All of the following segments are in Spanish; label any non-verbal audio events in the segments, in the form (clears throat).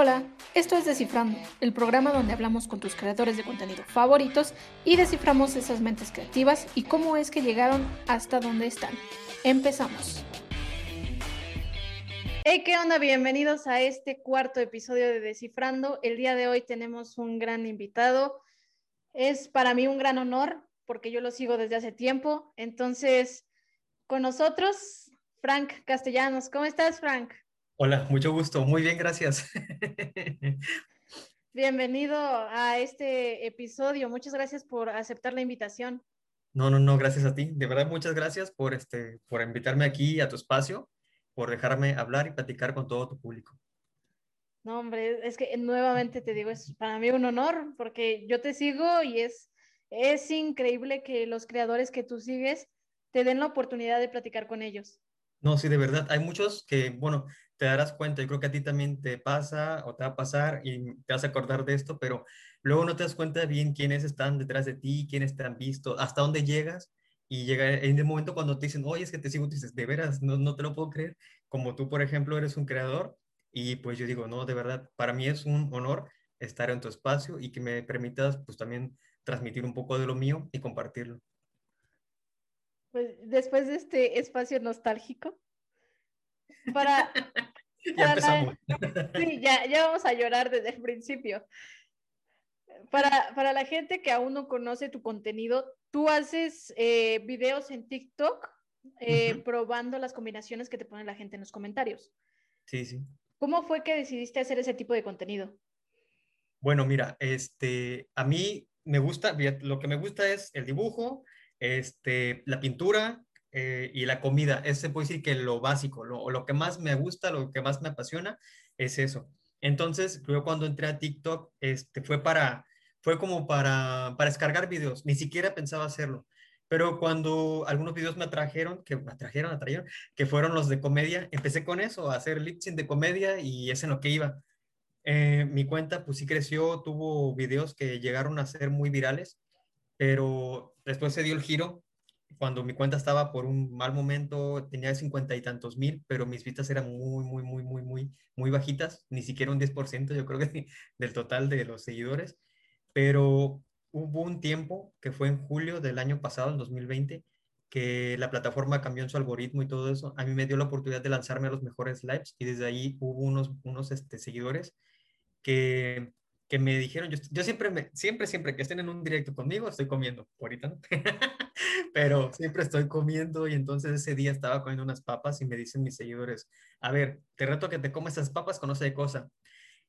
Hola, esto es Descifrando, el programa donde hablamos con tus creadores de contenido favoritos y desciframos esas mentes creativas y cómo es que llegaron hasta donde están. Empezamos. Hey, ¿qué onda? Bienvenidos a este cuarto episodio de Descifrando. El día de hoy tenemos un gran invitado. Es para mí un gran honor porque yo lo sigo desde hace tiempo. Entonces, con nosotros, Frank Castellanos. ¿Cómo estás, Frank? Hola, mucho gusto. Muy bien, gracias. (laughs) Bienvenido a este episodio. Muchas gracias por aceptar la invitación. No, no, no, gracias a ti. De verdad, muchas gracias por, este, por invitarme aquí a tu espacio, por dejarme hablar y platicar con todo tu público. No, hombre, es que nuevamente te digo, es para mí un honor porque yo te sigo y es, es increíble que los creadores que tú sigues te den la oportunidad de platicar con ellos. No, sí, de verdad. Hay muchos que, bueno, te darás cuenta, yo creo que a ti también te pasa o te va a pasar y te vas a acordar de esto, pero luego no te das cuenta bien quiénes están detrás de ti, quiénes te han visto, hasta dónde llegas y llega en el momento cuando te dicen, oye, es que te sigo, tú dices, de veras, no, no te lo puedo creer, como tú, por ejemplo, eres un creador y pues yo digo, no, de verdad, para mí es un honor estar en tu espacio y que me permitas pues también transmitir un poco de lo mío y compartirlo. Pues después de este espacio nostálgico, para... (laughs) ya empezamos. sí, ya, ya vamos a llorar desde el principio. Para, para, la gente que aún no conoce tu contenido, tú haces eh, videos en TikTok eh, probando las combinaciones que te pone la gente en los comentarios. Sí, sí. ¿Cómo fue que decidiste hacer ese tipo de contenido? Bueno, mira, este, a mí me gusta, lo que me gusta es el dibujo, este, la pintura eh, y la comida. Ese puede decir que lo básico, lo, lo que más me gusta, lo que más me apasiona es eso. Entonces, yo cuando entré a TikTok, este, fue para, fue como para, para descargar videos, ni siquiera pensaba hacerlo. Pero cuando algunos videos me atrajeron, que me atrajeron, atrajeron, que fueron los de comedia, empecé con eso, a hacer lip sync de comedia y es en lo que iba. Eh, mi cuenta pues sí creció, tuvo videos que llegaron a ser muy virales pero después se dio el giro cuando mi cuenta estaba por un mal momento, tenía cincuenta y tantos mil, pero mis vistas eran muy, muy, muy, muy, muy, muy bajitas, ni siquiera un 10%, yo creo que (laughs) del total de los seguidores. Pero hubo un tiempo, que fue en julio del año pasado, en 2020, que la plataforma cambió en su algoritmo y todo eso. A mí me dio la oportunidad de lanzarme a los mejores lives y desde ahí hubo unos, unos este, seguidores que que me dijeron, yo, yo siempre, me, siempre, siempre que estén en un directo conmigo, estoy comiendo, ahorita no, (laughs) pero siempre estoy comiendo y entonces ese día estaba comiendo unas papas y me dicen mis seguidores, a ver, te reto que te comas esas papas, conoce de cosa.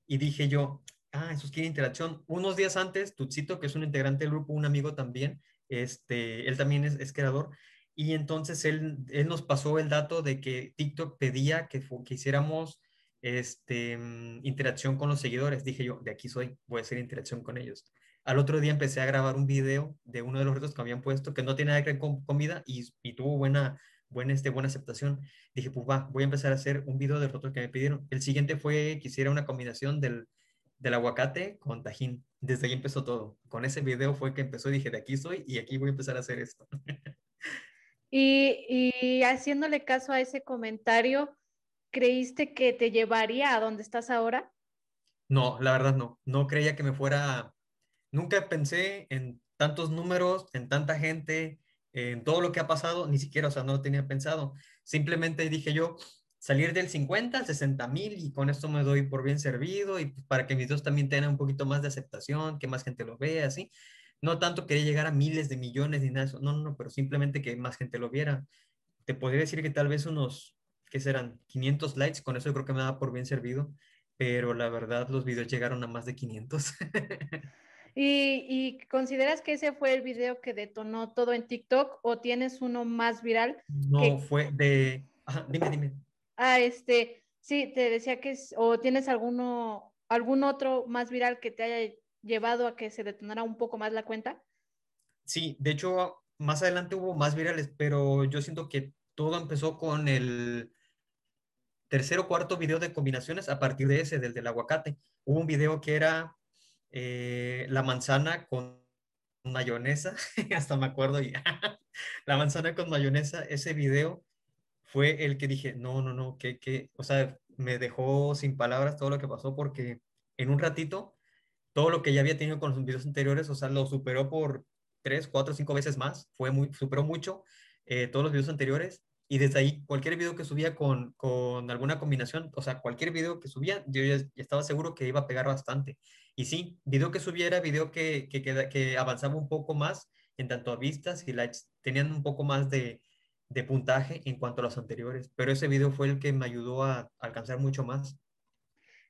Y dije yo, ah, eso quiere interacción. Unos días antes, Tutsito, que es un integrante del grupo, un amigo también, este, él también es, es creador, y entonces él, él nos pasó el dato de que TikTok pedía que, que hiciéramos este, mm, interacción con los seguidores. Dije yo, de aquí soy, voy a hacer interacción con ellos. Al otro día empecé a grabar un video de uno de los retos que habían puesto, que no tiene nada que ver con comida y, y tuvo buena, buena, este, buena aceptación. Dije, pues va, voy a empezar a hacer un video de retos que me pidieron. El siguiente fue que hiciera una combinación del, del aguacate con tajín. Desde ahí empezó todo. Con ese video fue que empezó, dije, de aquí soy y aquí voy a empezar a hacer esto. (laughs) y, y haciéndole caso a ese comentario, creíste que te llevaría a donde estás ahora? No, la verdad no. No creía que me fuera. Nunca pensé en tantos números, en tanta gente, en todo lo que ha pasado, ni siquiera, o sea, no lo tenía pensado. Simplemente dije yo, salir del 50 al 60 mil y con esto me doy por bien servido y para que mis dos también tengan un poquito más de aceptación, que más gente lo vea, así. No tanto quería llegar a miles de millones ni nada de eso, no, no, no, pero simplemente que más gente lo viera. Te podría decir que tal vez unos que serán 500 likes, con eso yo creo que me da por bien servido, pero la verdad los videos llegaron a más de 500. (laughs) ¿Y, ¿Y, consideras que ese fue el video que detonó todo en TikTok o tienes uno más viral? No, fue de... Ajá, dime, dime. Ah, este, sí, te decía que es, o tienes alguno, algún otro más viral que te haya llevado a que se detonara un poco más la cuenta. Sí, de hecho, más adelante hubo más virales, pero yo siento que todo empezó con el, tercer o cuarto video de combinaciones a partir de ese, del del aguacate. Hubo un video que era eh, la manzana con mayonesa, (laughs) hasta me acuerdo, y (laughs) la manzana con mayonesa, ese video fue el que dije, no, no, no, que, que, o sea, me dejó sin palabras todo lo que pasó porque en un ratito, todo lo que ya había tenido con los videos anteriores, o sea, lo superó por tres, cuatro, cinco veces más, fue muy, superó mucho eh, todos los videos anteriores y desde ahí cualquier video que subía con, con alguna combinación, o sea, cualquier video que subía, yo ya, estaba seguro que iba a pegar bastante. Y sí, video que subiera, video que, que, que, avanzaba un poco más en tanto a vistas y likes, tenían un poco más de, de puntaje en cuanto a los anteriores, pero ese video fue el que me ayudó a alcanzar mucho más.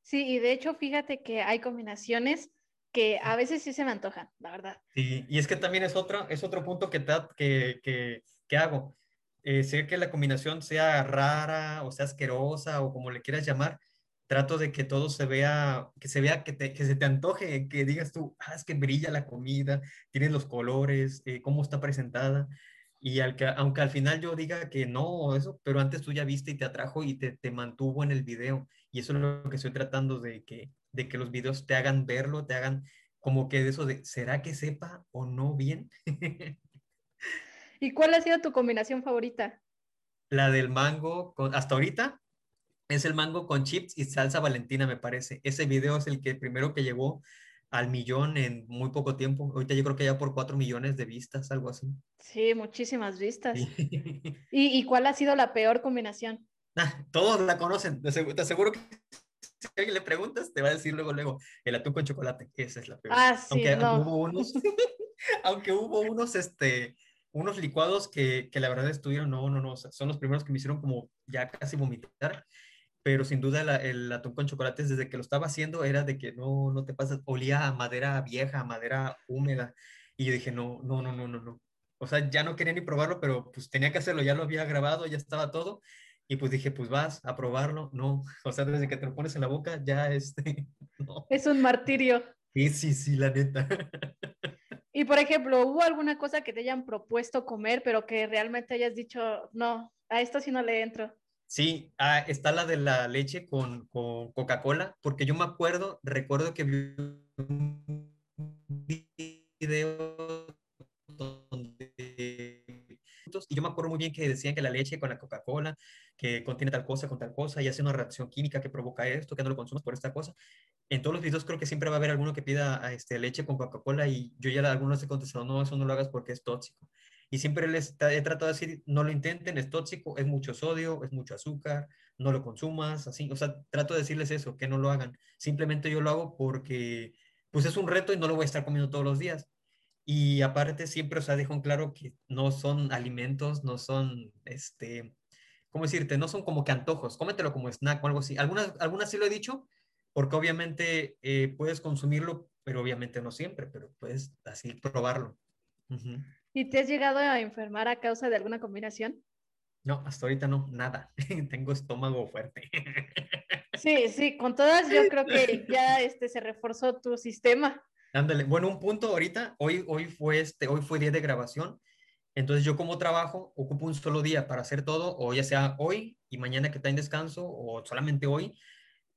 Sí, y de hecho, fíjate que hay combinaciones que a veces sí se me antojan, la verdad. Sí, y es que también es otro, es otro punto que, que, que, que hago. Eh, sé que la combinación sea rara o sea asquerosa o como le quieras llamar, trato de que todo se vea, que se vea, que, que se te antoje, que digas tú, ah, es que brilla la comida, tienes los colores, eh, cómo está presentada. Y al que, aunque al final yo diga que no, eso, pero antes tú ya viste y te atrajo y te, te mantuvo en el video. Y eso es lo que estoy tratando de que, de que los videos te hagan verlo, te hagan como que de eso de, ¿será que sepa o no bien? (laughs) ¿Y cuál ha sido tu combinación favorita? La del mango, con, hasta ahorita es el mango con chips y salsa valentina, me parece. Ese video es el que primero que llegó al millón en muy poco tiempo. Ahorita yo creo que ya por cuatro millones de vistas, algo así. Sí, muchísimas vistas. (laughs) ¿Y, cuál ha sido la peor combinación? Ah, todos la conocen, te aseguro que (laughs) si alguien le preguntas, te va a decir luego, luego, el atún con chocolate, esa es la peor. Ah, sí, aunque, hubo unos, (laughs) aunque hubo unos, este, unos licuados que, que la verdad estuvieron, no, no, no, son los primeros que me hicieron como ya casi vomitar, pero sin duda el atún con chocolates desde que lo estaba haciendo era de que no, no te pasas, olía a madera vieja, a madera húmeda, y yo dije, no, no, no, no, no, no. O sea, ya no quería ni probarlo, pero pues tenía que hacerlo, ya lo había grabado, ya estaba todo, y pues dije, pues vas a probarlo, no, (laughs) o sea, desde que te lo pones en la boca, ya este, (laughs) no. Es un martirio. Sí, sí, sí, la neta. (laughs) Y por ejemplo, ¿hubo alguna cosa que te hayan propuesto comer, pero que realmente hayas dicho, no, a esto sí no le entro? Sí, ah, está la de la leche con, con Coca-Cola, porque yo me acuerdo, recuerdo que vi un video donde y yo me acuerdo muy bien que decían que la leche con la Coca-Cola, que contiene tal cosa con tal cosa y hace una reacción química que provoca esto, que no lo consumas por esta cosa. En todos los videos creo que siempre va a haber alguno que pida este, leche con Coca-Cola y yo ya algunos he contestado, no, eso no lo hagas porque es tóxico. Y siempre les he tratado de decir, no lo intenten, es tóxico, es mucho sodio, es mucho azúcar, no lo consumas, así. O sea, trato de decirles eso, que no lo hagan. Simplemente yo lo hago porque pues es un reto y no lo voy a estar comiendo todos los días. Y aparte siempre, o sea, dejo en claro que no son alimentos, no son, este, ¿cómo decirte? No son como que antojos, cómetelo como snack o algo así. Algunas, algunas sí lo he dicho, porque obviamente eh, puedes consumirlo, pero obviamente no siempre, pero puedes así probarlo. ¿Y te has llegado a enfermar a causa de alguna combinación? No, hasta ahorita no, nada. (laughs) Tengo estómago fuerte. (laughs) Sí, sí, con todas yo creo que ya este, se reforzó tu sistema. Ándale, bueno, un punto ahorita, hoy, hoy, fue este, hoy fue día de grabación, entonces yo como trabajo ocupo un solo día para hacer todo, o ya sea hoy y mañana que está en descanso, o solamente hoy,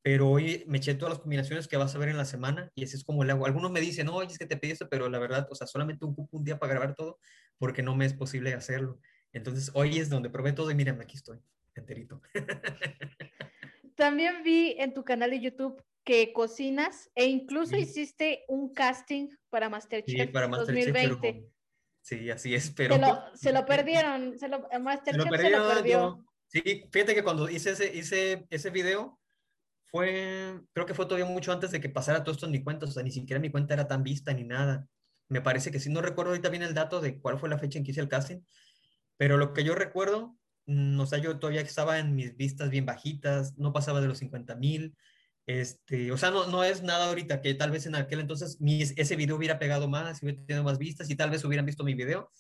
pero hoy me eché todas las combinaciones que vas a ver en la semana y así es como le hago. Algunos me dicen, no, es que te pedí esto, pero la verdad, o sea, solamente ocupo un día para grabar todo porque no me es posible hacerlo. Entonces hoy es donde probé todo y miren, aquí estoy, enterito. (laughs) También vi en tu canal de YouTube que cocinas e incluso hiciste un casting para Masterchef sí, para 2020. sí, así es, pero... Se lo, (laughs) perdieron, se lo, Masterchef se lo, perdió. sí, fíjate que cuando hice ese, hice ese video, fue, creo que fue todavía mucho antes de que pasara todo esto en mi cuenta, o sea, ni siquiera mi cuenta era tan vista ni nada. Me parece que sí, no recuerdo ahorita bien el dato de cuál fue la fecha en que hice el casting, pero lo que yo recuerdo, mm, o sea, yo todavía estaba en mis vistas bien bajitas, no pasaba de los 50 mil, este, o sea, no, no es nada ahorita que tal vez en aquel entonces ese video hubiera pegado más, hubiera tenido más vistas y tal vez hubieran visto mi video,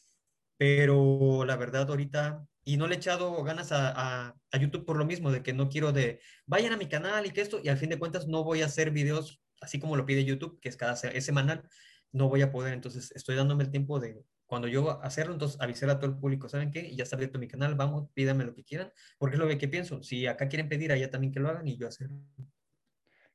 pero la verdad ahorita, y no le he echado ganas a, a, YouTube por lo mismo, de que no quiero de, vayan a mi canal y que esto, y al fin de cuentas no voy a hacer videos así como lo pide YouTube, que es cada es semanal, no voy a poder, entonces estoy dándome el tiempo de, cuando yo hacerlo, entonces avisar a todo el público, ¿saben qué? Ya está abierto mi canal, vamos, pídanme lo que quieran, porque es lo que pienso, si acá quieren pedir, allá también que lo hagan y yo hacerlo.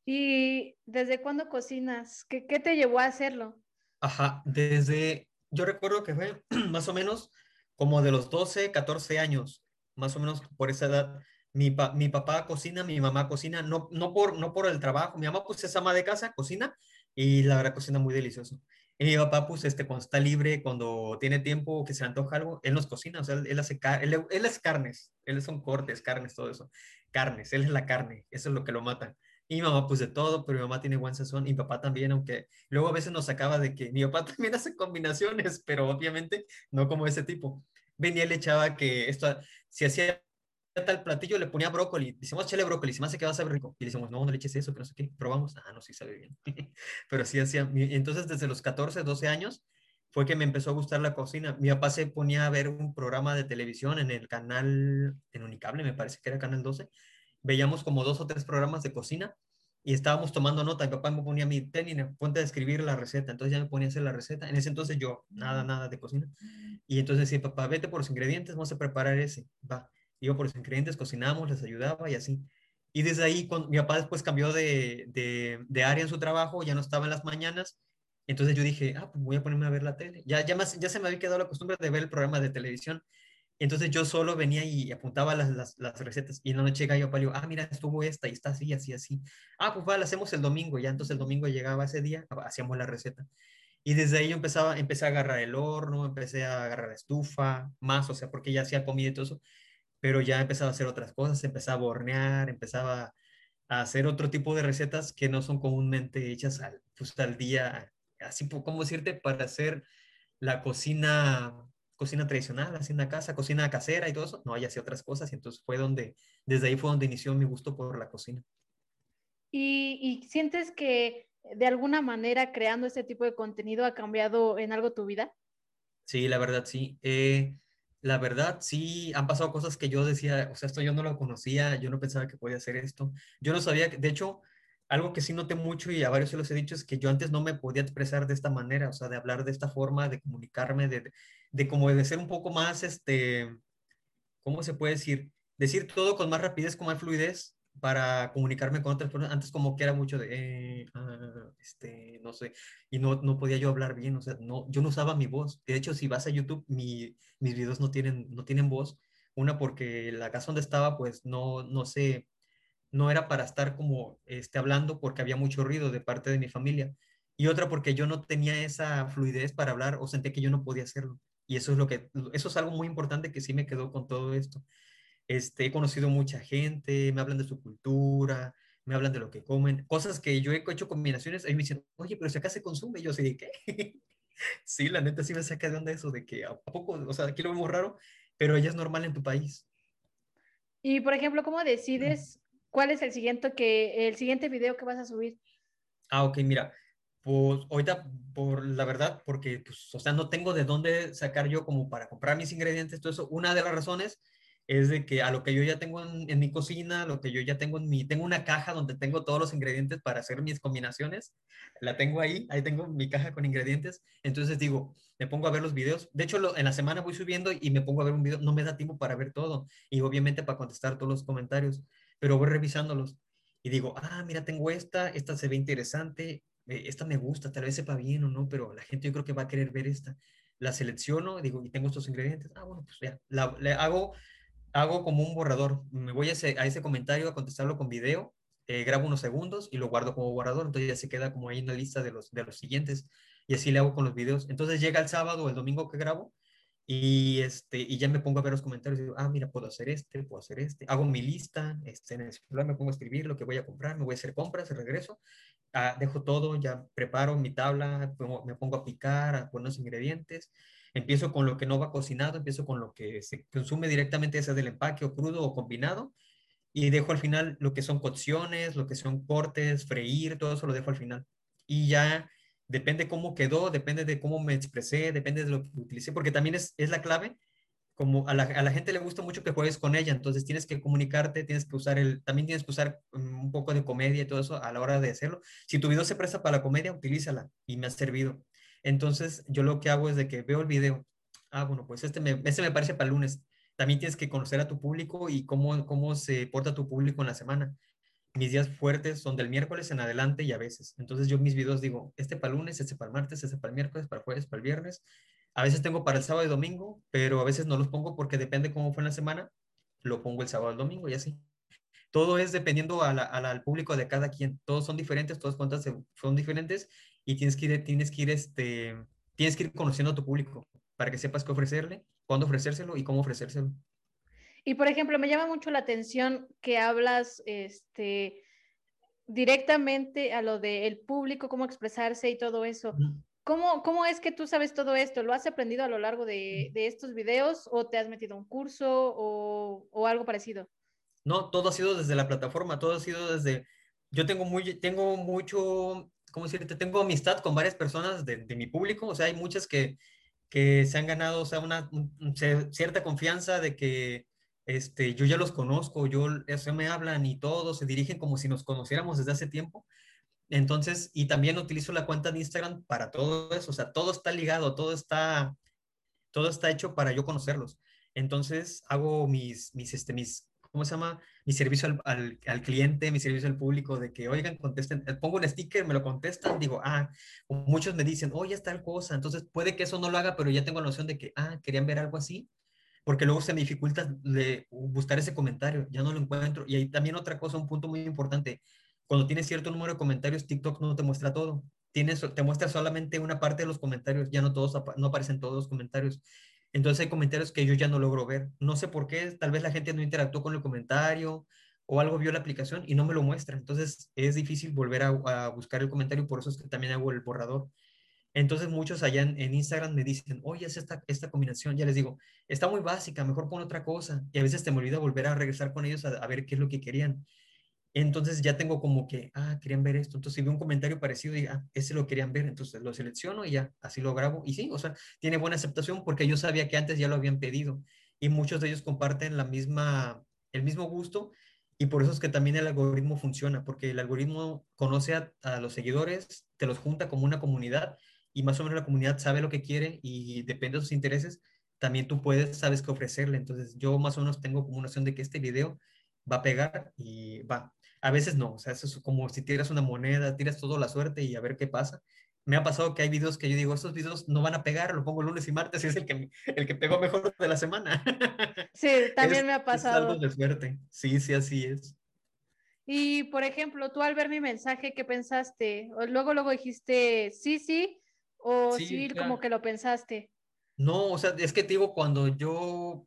¿Y desde cuándo cocinas? ¿Qué, qué te llevó a hacerlo? Ajá, desde, yo recuerdo que fue (clears throat) más o menos como de los 12, 14 años, más o menos por esa edad. Mi, mi papá cocina, mi mamá cocina, no, no, por, no por el trabajo. Mi mamá pues es ama de casa, cocina y la verdad cocina muy delicioso. Y mi papá pues este, cuando está libre, cuando tiene tiempo, que se le antoja algo, él nos cocina, o sea, él, hace él, él es carnes, él son cortes, carnes, todo eso. Carnes, él es la carne, eso es lo que lo matan. Y mi mamá, pues de todo, pero mi mamá tiene buen sazón y mi papá también, aunque luego a veces nos sacaba de que mi papá (laughs) también hace combinaciones, pero obviamente no como ese tipo. Venía y le echaba que esto, si hacía tal platillo, le ponía brócoli. Decimos, échale brócoli, si más se queda sabe rico. Y le decimos, no, no le eches eso, que no sé qué. Probamos, ah, no, sí sabe bien. (laughs) pero sí hacía. Entonces, desde los 14, 12 años, fue que me empezó a gustar la cocina. Mi papá se ponía a ver un programa de televisión en el canal, en Unicable, me parece que era Canal 12, veíamos como dos o tres programas de cocina y estábamos tomando nota. Mi papá me ponía mi tenis, ponte a escribir la receta. Entonces ya me ponía a hacer la receta. En ese entonces yo, nada, nada de cocina. Y entonces decía, papá, vete por los ingredientes, vamos a preparar ese. Va. Iba por los ingredientes, cocinamos, les ayudaba y así. Y desde ahí, cuando, mi papá después cambió de, de, de, área en su trabajo, ya no estaba en las mañanas. Entonces yo dije, ah, pues voy a ponerme a ver la tele. Ya, ya, más, ya se me había quedado la costumbre de ver el programa de televisión. Entonces yo solo venía y apuntaba las, las, recetas y en la noche llegaba yo para ah, mira, estuvo esta y está así, así, así. Ah, pues va, la hacemos el domingo. Ya entonces el domingo llegaba ese día, hacíamos la receta. Y desde ahí yo empezaba, empecé a agarrar el horno, empecé a agarrar la estufa, más, o sea, porque ya hacía comida y todo eso, pero ya empezaba a hacer otras cosas, empezaba a hornear, empezaba a hacer otro tipo de recetas que no son comúnmente hechas al, pues, al día, así como decirte, para hacer la cocina cocina tradicional, haciendo casa, cocina casera y todo eso. No, ella hacía otras cosas y entonces fue donde, desde ahí fue donde inició mi gusto por la cocina. ¿Y, y sientes que de alguna manera creando este tipo de contenido ha cambiado en algo tu vida? Sí, la verdad sí. Eh, la verdad sí, han pasado cosas que yo decía, o sea, esto yo no lo conocía, yo no pensaba que podía hacer esto. Yo no sabía, de hecho, algo que sí noté mucho y a varios se los he dicho es que yo antes no me podía expresar de esta manera, o sea, de hablar de esta forma, de comunicarme, de, de como de ser un poco más, este, ¿cómo se puede decir? Decir todo con más rapidez, con más fluidez para comunicarme con otras personas. Antes como que era mucho de, eh, ah, este, no sé, y no, no podía yo hablar bien, o sea, no, yo no usaba mi voz. De hecho, si vas a YouTube, mi, mis videos no tienen, no tienen voz. Una porque la casa donde estaba, pues no, no sé, no era para estar como este, hablando porque había mucho ruido de parte de mi familia. Y otra porque yo no tenía esa fluidez para hablar o sentí que yo no podía hacerlo. Y eso es lo que, eso es algo muy importante que sí me quedó con todo esto. Este, he conocido mucha gente, me hablan de su cultura, me hablan de lo que comen, cosas que yo he hecho combinaciones, ahí me dicen, oye, pero si acá se consume, yo sé, ¿qué? (laughs) sí, la neta sí me saca de onda eso, de que a poco, o sea, aquí lo vemos raro, pero ella es normal en tu país. Y, por ejemplo, ¿cómo decides ¿Cuál es el siguiente, que, el siguiente video que vas a subir? Ah, ok, mira, pues ahorita, por la verdad, porque, pues, o sea, no tengo de dónde sacar yo como para comprar mis ingredientes, todo eso. Una de las razones es de que a lo que yo ya tengo en, mi cocina, lo que yo ya tengo en mi, tengo una caja donde tengo todos los ingredientes para hacer mis combinaciones, la tengo ahí, ahí tengo mi caja con ingredientes, entonces digo, me pongo a ver los videos, de hecho en la semana voy subiendo y me pongo a ver un video, no me da tiempo para ver todo y obviamente para contestar todos los comentarios, pero voy revisándolos y digo, ah, mira, tengo esta, esta se ve interesante, esta me gusta, tal vez sepa bien o no, pero la gente yo creo que va a querer ver esta. La selecciono, digo, y tengo estos ingredientes, ah, bueno, pues ya, le hago, hago como un borrador, me voy a ese, a ese comentario a contestarlo con video, eh, grabo unos segundos y lo guardo como borrador, entonces ya se queda como ahí en la lista de los, de los siguientes, y así le hago con los videos. Entonces llega el sábado o el domingo que grabo, y, este, y ya me pongo a ver los comentarios y digo, ah, mira, puedo hacer este, puedo hacer este. Hago mi lista, este, en el celular me pongo a escribir lo que voy a comprar, me voy a hacer compras, regreso, ah, dejo todo, ya preparo mi tabla, me pongo a picar, a poner los ingredientes. Empiezo con lo que no va cocinado, empiezo con lo que se consume directamente, sea del empaque o crudo o combinado. Y dejo al final lo que son cocciones, lo que son cortes, freír, todo eso lo dejo al final. Y ya depende cómo quedó, depende de cómo me expresé, depende de lo que utilicé, porque también es, es la clave. Como a la, a la, gente le gusta mucho que juegues con ella, entonces tienes que comunicarte, tienes que usar el, también tienes que usar mm, un poco de comedia y todo eso a la hora de hacerlo. Si tu video se presta para la comedia, utilízala y me ha servido. Entonces yo lo que hago es de que veo el video, ah, bueno, pues este me, este me parece para el lunes. También tienes que conocer a tu público y cómo, cómo se porta tu público en la semana mis días fuertes son del miércoles en adelante y a veces. Entonces yo mis videos digo, este para el lunes, este para el martes, este para el miércoles, para el jueves, para el viernes. A veces tengo para el sábado y domingo, pero a veces no los pongo porque depende cómo fue en la semana. lo pongo el sábado al domingo y así. Todo es dependiendo al público de cada quien. Todos son diferentes, todas cuentas son diferentes y tienes que ir, tienes que ir, este, tienes que ir conociendo a tu público para que sepas qué ofrecerle, cuándo ofrecérselo y cómo ofrecérselo. Y por ejemplo, me llama mucho la atención que hablas este, directamente a lo del público, cómo expresarse y todo eso. ¿Cómo, ¿Cómo es que tú sabes todo esto? ¿Lo has aprendido a lo largo de, de estos videos o te has metido a un curso o, o, algo parecido? No, todo ha sido desde la plataforma, todo ha sido desde... Yo tengo, muy, tengo mucho, ¿cómo decirte? Tengo amistad con varias personas de, de mi público, o sea, hay muchas que, que se han ganado, o sea, una cierta confianza de que este, yo ya los conozco, yo, eso me hablan y todos se dirigen como si nos conociéramos desde hace tiempo. Entonces, y también utilizo la cuenta de Instagram para todo eso, o sea, todo está ligado, todo está, todo está hecho para yo conocerlos. Entonces, hago mis, mis, este, mis, ¿cómo se llama? Mi servicio al, al, cliente, mi servicio al público, de que, oigan, contesten, eh, pongo un sticker, me lo contestan, digo, ah, muchos me dicen, oye, está tal cosa, entonces puede que eso no lo haga, pero ya tengo la noción de que, ah, querían ver algo así, porque luego se me dificulta de buscar ese comentario, ya no lo encuentro. Y hay también otra cosa, un punto muy importante, cuando tienes cierto número de comentarios, TikTok no te muestra todo. Tienes, te muestra solamente una parte de los comentarios, ya no todos, no aparecen todos los comentarios. Entonces hay comentarios que yo ya no logro ver. No sé por qué, tal vez la gente no interactuó con el comentario o algo vio la aplicación y no me lo muestra. Entonces es difícil volver a, a buscar el comentario, por eso es que también hago el borrador. Entonces muchos allá en, Instagram me dicen, oye, es esta, esta combinación. Ya les digo, está muy básica, mejor pon otra cosa. Y a veces te me olvida volver a regresar con ellos a, a ver qué es lo que querían. Entonces ya tengo como que, ah, querían ver esto. Entonces si veo un comentario parecido, digo, ah, ese lo querían ver. Entonces lo selecciono y ya, así lo grabo. Y sí, o sea, tiene buena aceptación porque yo sabía que antes ya lo habían pedido. Y muchos de ellos comparten la misma, el mismo gusto. Y por eso es que también el algoritmo funciona, porque el algoritmo conoce a, a los seguidores, te los junta como una comunidad y más o menos la comunidad sabe lo que quiere y depende de sus intereses, también tú puedes, sabes qué ofrecerle. Entonces yo más o menos tengo como una noción de que este video va a pegar y va. A veces no, o sea, eso es como si tiras una moneda, tiras toda la suerte y a ver qué pasa. Me ha pasado que hay videos que yo digo, estos videos no van a pegar, lo pongo lunes y martes y es el que, el que pegó mejor de la semana. (laughs) Sí, también me ha pasado. Es algo de suerte. Sí, sí, así es. Y, por ejemplo, tú al ver mi mensaje, ¿qué pensaste? Luego, luego dijiste, sí, sí, o sí, como que lo pensaste. No, o sea, es que te digo, cuando yo,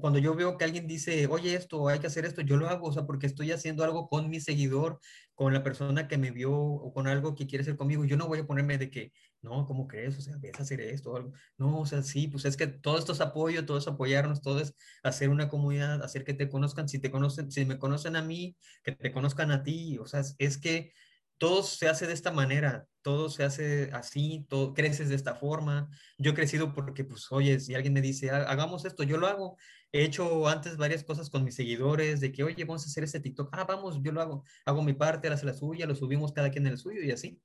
cuando yo veo que alguien dice, oye, esto, hay que hacer esto, yo lo hago, o sea, porque estoy haciendo algo con mi seguidor, con la persona que me vio o con algo que quiere hacer conmigo. Yo no voy a ponerme de que, no, ¿cómo crees? O sea, ves a hacer esto o. No, o sea, sí, pues es que todo esto es apoyo, todo es apoyarnos, todo es hacer una comunidad, hacer que te conozcan. Si te conocen, si me conocen a mí, que te conozcan a ti, o sea, es que todo se hace de esta manera, todo se hace así, todo creces de esta forma. Yo he crecido porque, pues, oye, si alguien me dice, hagamos esto, yo lo hago. He hecho antes varias cosas con mis seguidores, de que, oye, vamos a hacer este TikTok. Ah, vamos, yo lo hago. Hago mi parte, él hace la suya, lo subimos cada quien en el suyo y así.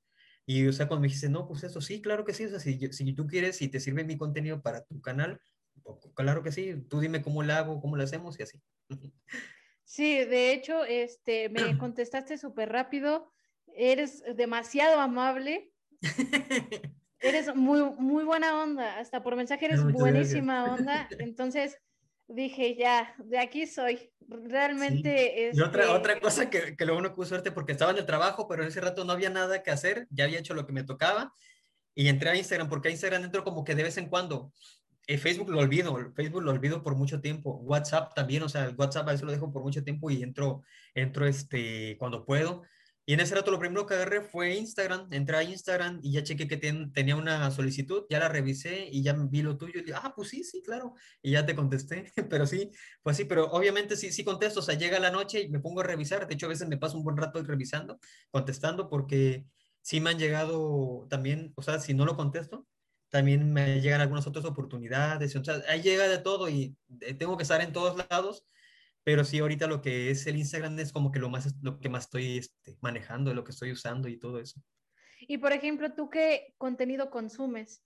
Y, o sea, cuando me dice, no, pues eso, sí, claro que sí. O sea, si, tú quieres y te sirve mi contenido para tu canal, claro que sí. Tú dime cómo lo hago, cómo lo hacemos y así. Sí, de hecho, este, me contestaste súper rápido eres demasiado amable. (laughs) eres muy, muy buena onda, hasta por mensaje eres buenísima onda. (laughs) Entonces dije, ya, de aquí soy. Realmente es. Y otra, otra cosa que, que luego no pude suerte porque estaba en el trabajo, pero en ese rato no había nada que hacer, ya había hecho lo que me tocaba y entré a Instagram porque a Instagram entro como que de vez en cuando. Eh, Facebook lo olvido, Facebook lo olvido por mucho tiempo, WhatsApp también, o sea, el WhatsApp a veces lo dejo por mucho tiempo y entro, entro este, cuando puedo. Y en ese rato lo primero que agarré fue Instagram. Entré a Instagram y ya chequé que tenía una solicitud, ya la revisé y ya vi lo tuyo y dije, ah, pues sí, sí, claro. Y ya te contesté, (laughs) pero sí, pues sí, pero obviamente sí, sí contesto. O sea, llega la noche y me pongo a revisar. De hecho, a veces me paso un buen rato revisando, contestando, porque sí me han llegado también, o sea, si no lo contesto, también me llegan algunas otras oportunidades. O sea, ahí llega de todo y eh, tengo que estar en todos lados pero sí, ahorita lo que es el Instagram es como que lo, más, lo que más estoy este, manejando, lo que estoy usando y todo eso. Y por ejemplo, ¿tú qué contenido consumes?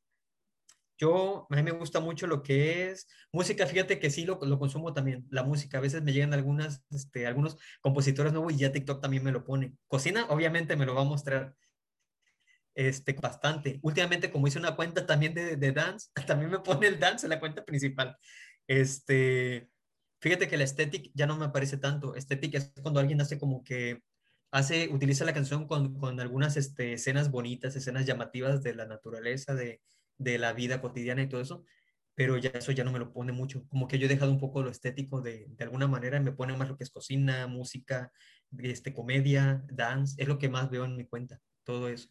Yo, a mí me gusta mucho lo que es música, fíjate que sí lo, lo consumo también, la música, a veces me llegan algunas, este, algunos compositores nuevos y ya TikTok también me lo pone. Cocina, obviamente me lo va a mostrar este, bastante. Últimamente, como hice una cuenta también de, de dance, (laughs) también me pone el dance en la cuenta principal. Este, Fíjate que la estética ya no me parece tanto. Estética es cuando alguien hace como que hace, utiliza la canción con, con algunas este, escenas bonitas, escenas llamativas de la naturaleza, de, de la vida cotidiana y todo eso, pero ya eso ya no me lo pone mucho. Como que yo he dejado un poco lo estético de, de alguna manera, me pone más lo que es cocina, música, este, comedia, dance, es lo que más veo en mi cuenta, todo eso.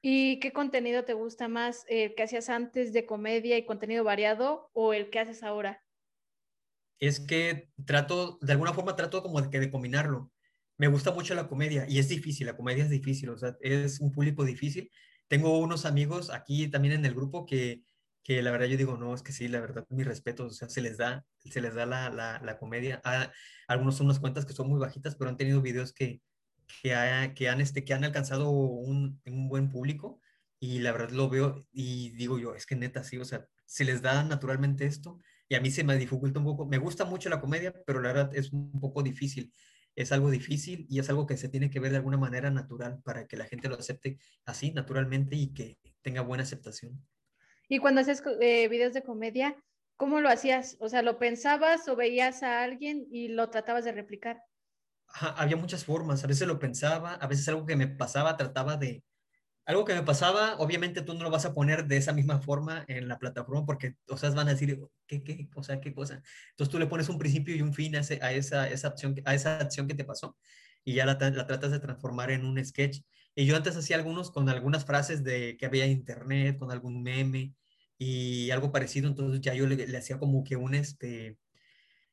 ¿Y qué contenido te gusta más, el que hacías antes de comedia y contenido variado o el que haces ahora? Es que trato, de alguna forma trato como de, de combinarlo me gusta mucho la comedia y es difícil, la comedia es difícil, o sea, es un público difícil. Tengo unos amigos aquí también en el grupo que, que la verdad yo digo, no, es que sí, la verdad, mi respeto, o sea, se les da, se les da la, la, la comedia. Ah, algunos son unas cuentas que son muy bajitas, pero han tenido videos que, que, que, han, este, que han alcanzado un, un buen público y la verdad lo veo y digo yo, es que neta, sí, o sea, se les da naturalmente esto y a mí se me dificulta un poco. Me gusta mucho la comedia, pero la verdad es un poco difícil es algo difícil y es algo que se tiene que ver de alguna manera natural para que la gente lo acepte así, naturalmente y que tenga buena aceptación. Y cuando haces eh, videos de comedia, ¿cómo lo hacías? O sea, ¿lo pensabas o veías a alguien y lo tratabas de replicar? había muchas formas, a veces lo pensaba, a veces algo que me pasaba trataba de, algo que me pasaba, obviamente tú no lo vas a poner de esa misma forma en la plataforma porque, o sea, van a decir, ¿qué, qué, o sea, qué cosa? Entonces tú le pones un principio y un fin a, a, esa, esa, acción, a esa acción que te pasó y ya la, la, tratas de transformar en un sketch. Y yo antes hacía algunos con algunas frases de que había internet, con algún meme y algo parecido, entonces ya yo le, le hacía como que un, este,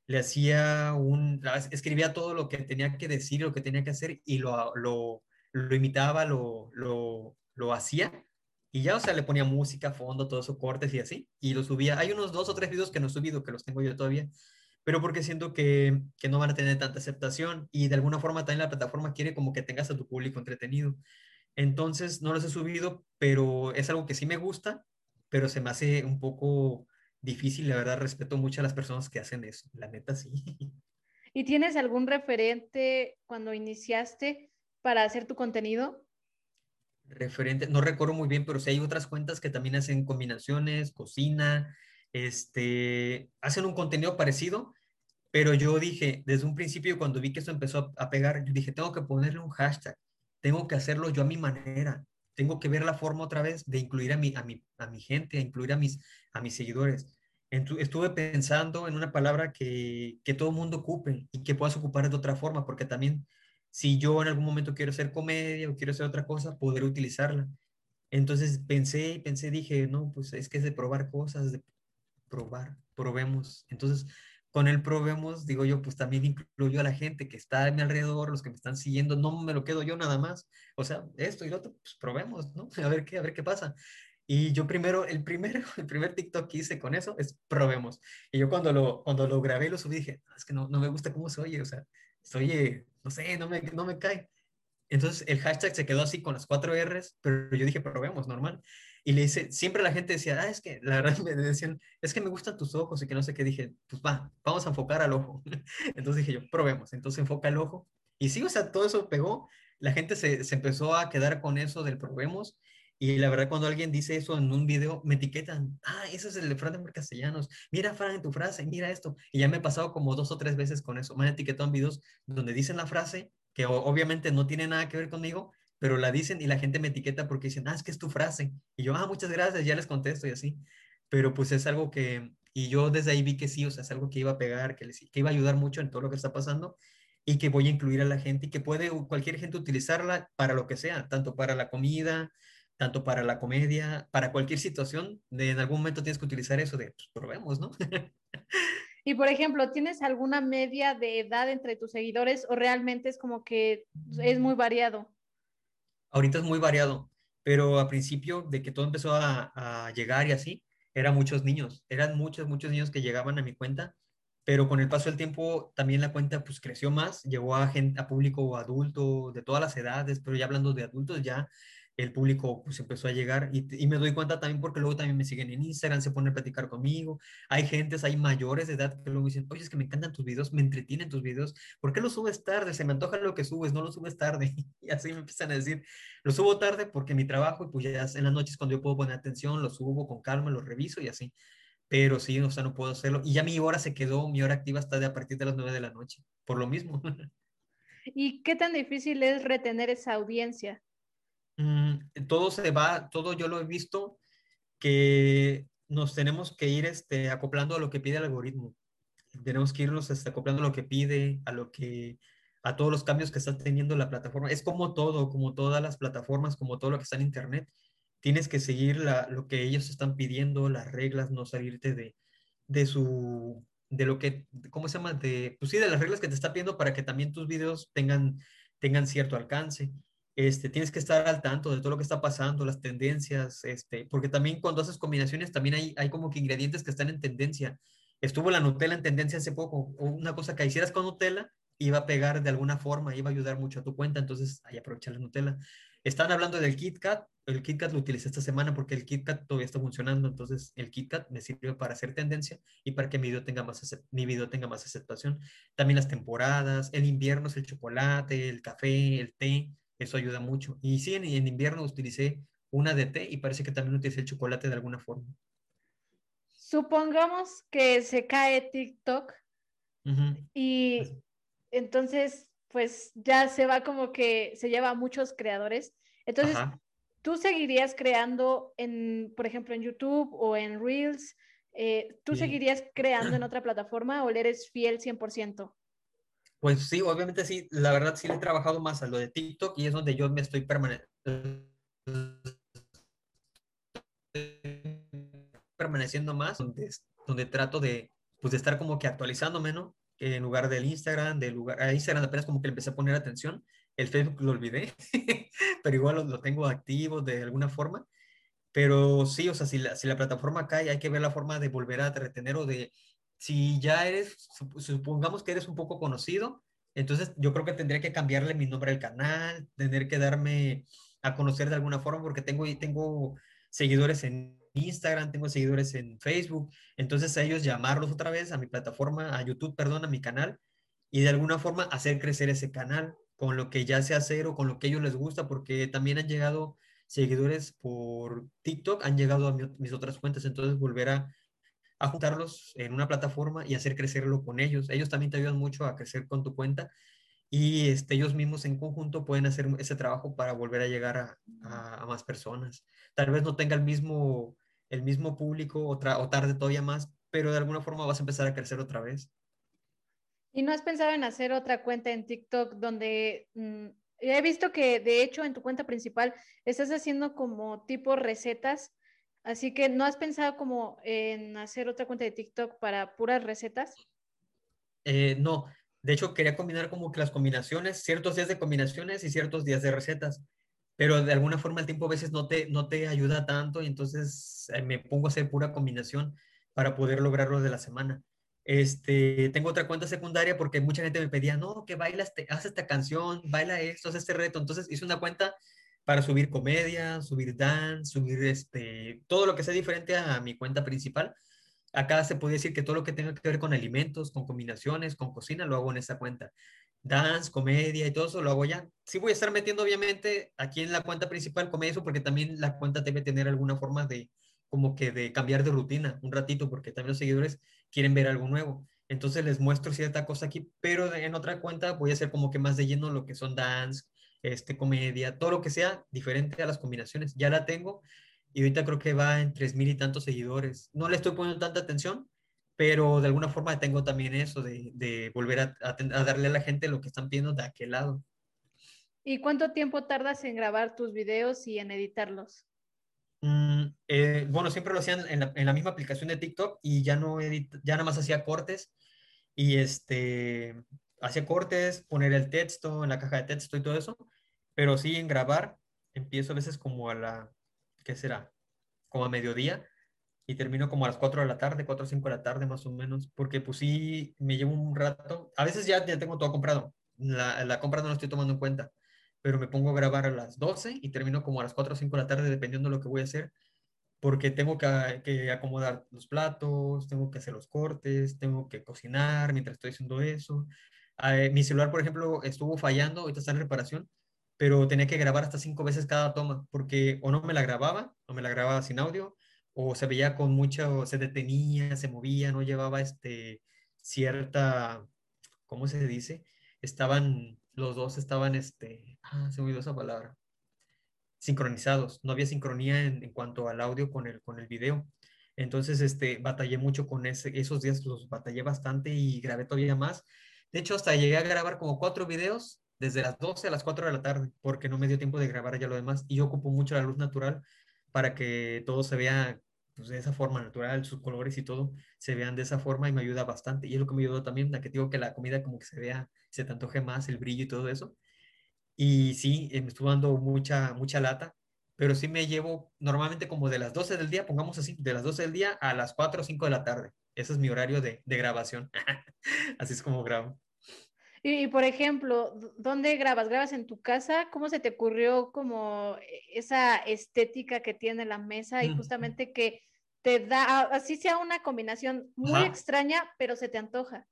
le hacía un, escribía todo lo que tenía que decir, lo que tenía que hacer y lo, lo, lo imitaba, lo, lo, lo hacía y ya, o sea, le ponía música, fondo, todos esos cortes y así, y lo subía. Hay unos dos o tres videos que no he subido, que los tengo yo todavía, pero porque siento que, que no van a tener tanta aceptación y de alguna forma también la plataforma quiere como que tengas a tu público entretenido. Entonces, no los he subido, pero es algo que sí me gusta, pero se me hace un poco difícil, la verdad, respeto mucho a las personas que hacen eso, la neta sí. ¿Y tienes algún referente cuando iniciaste para hacer tu contenido? Referente, no recuerdo muy bien, pero sí hay otras cuentas que también hacen combinaciones, cocina, este, hacen un contenido parecido, pero yo dije, desde un principio cuando vi que esto empezó a, pegar, yo dije, tengo que ponerle un hashtag, tengo que hacerlo yo a mi manera, tengo que ver la forma otra vez de incluir a mi, a mi, a mi gente, a incluir a mis, a mis seguidores. estuve pensando en una palabra que, que todo mundo ocupe y que puedas ocupar de otra forma, porque también si yo en algún momento quiero hacer comedia o quiero hacer otra cosa, poder utilizarla. Entonces pensé y pensé, dije, no, pues es que es de probar cosas, de probar, probemos. Entonces, con el probemos, digo yo, pues también incluyo a la gente que está a mi alrededor, los que me están siguiendo, no me lo quedo yo nada más. O sea, esto y lo otro, pues probemos, ¿no? (laughs) A ver qué, a ver qué pasa. Y yo primero, el primero, (laughs) el primer TikTok que hice con eso es probemos. Y yo cuando lo, cuando lo grabé lo subí dije, ah, es que no, no me gusta cómo se oye, o sea, se oye no sé, no me, no me cae. Entonces el hashtag se quedó así con las cuatro R's, pero yo dije, probemos, normal. Y le dice, siempre la gente decía, ah, es que la verdad (laughs) me decían, es que me gustan tus ojos y que no sé qué. Dije, pues va, vamos a enfocar al ojo. (laughs) Entonces dije yo, probemos. Entonces enfoca el ojo. Y sí, o sea, todo eso pegó. La gente se, se empezó a quedar con eso del probemos. Y la verdad, cuando alguien dice eso en un video, me etiquetan. Ah, ese es el de Fran de Castellanos. Mira, Fran, en tu frase, mira esto. Y ya me he pasado como dos o tres veces con eso. Me han etiquetado en videos donde dicen la frase, que obviamente no tiene nada que ver conmigo, pero la dicen y la gente me etiqueta porque dicen, ah, es que es tu frase. Y yo, ah, muchas gracias, ya les contesto y así. Pero pues es algo que, y yo desde ahí vi que sí, o sea, es algo que iba a pegar, que, les, que iba a ayudar mucho en todo lo que está pasando y que voy a incluir a la gente y que puede cualquier gente utilizarla para lo que sea, tanto para la comida, tanto para la comedia, para cualquier situación, de, en algún momento tienes que utilizar eso de, pues probemos, ¿no? (laughs) y por ejemplo, ¿tienes alguna media de edad entre tus seguidores o realmente es como que es muy variado? Ahorita es muy variado, pero a principio de que todo empezó a, a llegar y así, eran muchos niños, eran muchos, muchos niños que llegaban a mi cuenta, pero con el paso del tiempo también la cuenta pues creció más, llegó a, gente, a público adulto de todas las edades, pero ya hablando de adultos ya el público pues empezó a llegar y, me doy cuenta también porque luego también me siguen en Instagram, se ponen a platicar conmigo, hay gentes, hay mayores de edad que luego dicen, oye, es que me encantan tus videos, me entretienen tus videos, ¿por qué los subes tarde? Se me antoja lo que subes, no lo subes tarde. (laughs) Y así me empiezan a decir, lo subo tarde porque mi trabajo y pues ya en las noches cuando yo puedo poner atención, lo subo con calma, lo reviso y así. pero sí, o sea, no puedo hacerlo. Y ya mi hora se quedó, mi hora activa está de a partir de las 9 de la noche, por lo mismo. (laughs) ¿Y qué tan difícil es retener esa audiencia? Mm, todo se va, todo yo lo he visto que nos tenemos que ir este, acoplando a lo que pide el algoritmo. Tenemos que irnos este, acoplando a lo que pide, a lo que a todos los cambios que está teniendo la plataforma. Es como todo, como todas las plataformas, como todo lo que está en Internet. Tienes que seguir la, lo que ellos están pidiendo, las reglas, no salirte de, de su, de lo que, ¿cómo se llama? De, pues sí, de las reglas que te está pidiendo para que también tus videos tengan, tengan cierto alcance. Este, tienes que estar al tanto de todo lo que está pasando, las tendencias, este, porque también cuando haces combinaciones también hay, como que ingredientes que están en tendencia. Estuvo la Nutella en tendencia hace poco, una cosa que hicieras con Nutella iba a pegar de alguna forma, iba a ayudar mucho a tu cuenta, entonces ahí aprovecha la Nutella. Están hablando del KitKat, el KitKat lo utilicé esta semana porque el KitKat todavía está funcionando, entonces el KitKat me sirve para hacer tendencia y para que mi video tenga más, mi video tenga más aceptación. También las temporadas, el invierno es el chocolate, el café, el té, eso ayuda mucho. Y sí, en, en invierno utilicé una de té y parece que también utilicé el chocolate de alguna forma. Supongamos que se cae TikTok y entonces pues ya se va como que se lleva a muchos creadores. Entonces, ¿tú seguirías creando en, por ejemplo, en YouTube o en Reels? Eh, ¿Tú seguirías creando en (clears throat) otra plataforma o le eres fiel 100%? Pues sí, obviamente sí. La verdad sí le he trabajado más a lo de TikTok y es donde yo me estoy permaneciendo más, donde, donde trato de, pues, de estar como que actualizándome, ¿no? En lugar del Instagram, del lugar, a Instagram apenas como que le empecé a poner atención. El Facebook lo olvidé, (laughs) pero igual lo, lo, tengo activo de alguna forma. Pero sí, o sea, si la, si la plataforma cae, hay que ver la forma de volver a retener o de si ya eres, supongamos que eres un poco conocido, entonces yo creo que tendría que cambiarle mi nombre al canal, tener que darme a conocer de alguna forma, porque tengo, tengo seguidores en Instagram, tengo seguidores en Facebook, entonces a ellos llamarlos otra vez a mi plataforma, a YouTube, perdón, a mi canal, y de alguna forma hacer crecer ese canal con lo que ya sé hacer o con lo que ellos les gusta, porque también han llegado seguidores por TikTok, han llegado a mis otras cuentas, entonces volver a a juntarlos en una plataforma y hacer crecerlo con ellos. Ellos también te ayudan mucho a crecer con tu cuenta y este, ellos mismos en conjunto pueden hacer ese trabajo para volver a llegar a, más personas. Tal vez no tenga el mismo, el mismo público o, o tarde todavía más, pero de alguna forma vas a empezar a crecer otra vez. ¿Y no has pensado en hacer otra cuenta en TikTok donde mm, he visto que de hecho en tu cuenta principal estás haciendo como tipo recetas Así que, ¿no has pensado como en hacer otra cuenta de TikTok para puras recetas? Eh, no, de hecho quería combinar como que las combinaciones, ciertos días de combinaciones y ciertos días de recetas, pero de alguna forma el tiempo a veces no te, no te ayuda tanto y entonces eh, me pongo a hacer pura combinación para poder lograrlo de la semana. Este, tengo otra cuenta secundaria porque mucha gente me pedía, no, que bailas, te, haz esta canción, baila esto, haz este reto. Entonces hice una cuenta para subir comedia, subir dance, subir este, todo lo que sea diferente a mi cuenta principal. Acá se puede decir que todo lo que tenga que ver con alimentos, con combinaciones, con cocina, lo hago en esa cuenta. Dance, comedia y todo eso lo hago ya. Sí voy a estar metiendo obviamente aquí en la cuenta principal comedia eso porque también la cuenta debe tener alguna forma de como que de cambiar de rutina un ratito porque también los seguidores quieren ver algo nuevo. Entonces les muestro cierta cosa aquí, pero en otra cuenta voy a hacer como que más de lleno lo que son dance, este, comedia, todo lo que sea diferente a las combinaciones. Ya la tengo y ahorita creo que va en tres mil y tantos seguidores. No le estoy poniendo tanta atención, pero de alguna forma tengo también eso de, de volver a, a, darle a la gente lo que están pidiendo de aquel lado. ¿Y cuánto tiempo tardas en grabar tus videos y en editarlos? Mm, eh, bueno, siempre lo hacían en la, en la, misma aplicación de TikTok y ya no edit, ya nada más hacía cortes y este hacía cortes, poner el texto en la caja de texto y todo eso, pero sí en grabar empiezo a veces como a la, ¿qué será? Como a mediodía y termino como a las 4 de la tarde, 4 o 5 de la tarde más o menos, porque pues sí me llevo un rato, a veces ya, ya tengo todo comprado, la, la compra no lo estoy tomando en cuenta, pero me pongo a grabar a las 12 y termino como a las 4 o 5 de la tarde dependiendo de lo que voy a hacer porque tengo que, que, acomodar los platos, tengo que hacer los cortes, tengo que cocinar mientras estoy haciendo eso. Eh, mi celular, por ejemplo, estuvo fallando, ahorita está en reparación, pero tenía que grabar hasta cinco veces cada toma, porque o no me la grababa, o me la grababa sin audio, o se veía con mucho, se detenía, se movía, no llevaba este, cierta, ¿cómo se dice? Estaban, los dos estaban, este, ah, se me olvidó esa palabra, sincronizados, no había sincronía en, cuanto al audio con el, con el video. Entonces, este, batallé mucho con esos días, los batallé bastante y grabé todavía más. De hecho, hasta llegué a grabar como cuatro videos desde las 12 a las 4 de la tarde, porque no me dio tiempo de grabar ya lo demás. Y yo ocupo mucho la luz natural para que todo se vea pues, de esa forma natural, sus colores y todo se vean de esa forma y me ayuda bastante. Y es lo que me ayudó también, la que digo que la comida como que se vea, se te antoje más, el brillo y todo eso. Y sí, eh, me estuvo dando mucha, mucha lata, pero sí me llevo normalmente como de las 12 del día, pongamos así, de las 12 del día a las 4 o 5 de la tarde. Ese es mi horario de, de grabación. (laughs) así es como grabo. Y, por ejemplo, ¿dónde grabas? ¿Grabas en tu casa? ¿Cómo se te ocurrió como esa estética que tiene la mesa y justamente que te da, así sea una combinación muy extraña, pero se te antoja?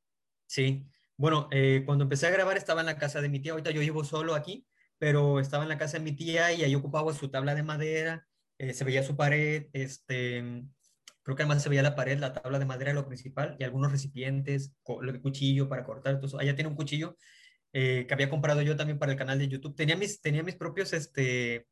Sí, bueno, eh, cuando empecé a grabar estaba en la casa de mi tía, ahorita yo vivo solo aquí, pero estaba en la casa de mi tía y ahí ocupaba su tabla de madera, eh, se veía su pared, este, Creo que además se veía la pared, la tabla de madera, lo principal, y algunos recipientes, de cuchillo para cortar. Todo eso. Allá tiene un cuchillo eh, que había comprado yo también para el canal de YouTube. Tenía mis, tenía mis propios, este,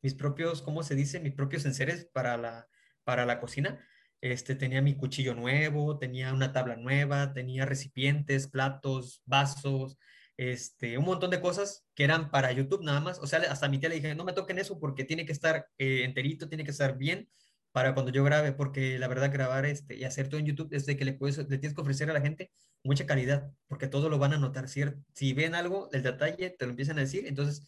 mis propios, ¿cómo se dice? Mis propios enseres para la, para la cocina. Este, tenía mi cuchillo nuevo, tenía una tabla nueva, tenía recipientes, platos, vasos, este, un montón de cosas que eran para YouTube nada más. O sea, hasta mi tía le dije, no me toquen eso porque tiene que estar eh, enterito, tiene que estar bien para cuando yo grabe, porque la verdad grabar este, y hacer todo en YouTube es de que le, puedes, le tienes que ofrecer a la gente mucha calidad, porque todo lo van a notar, ¿cierto? Si ven algo, el detalle, te lo empiezan a decir, entonces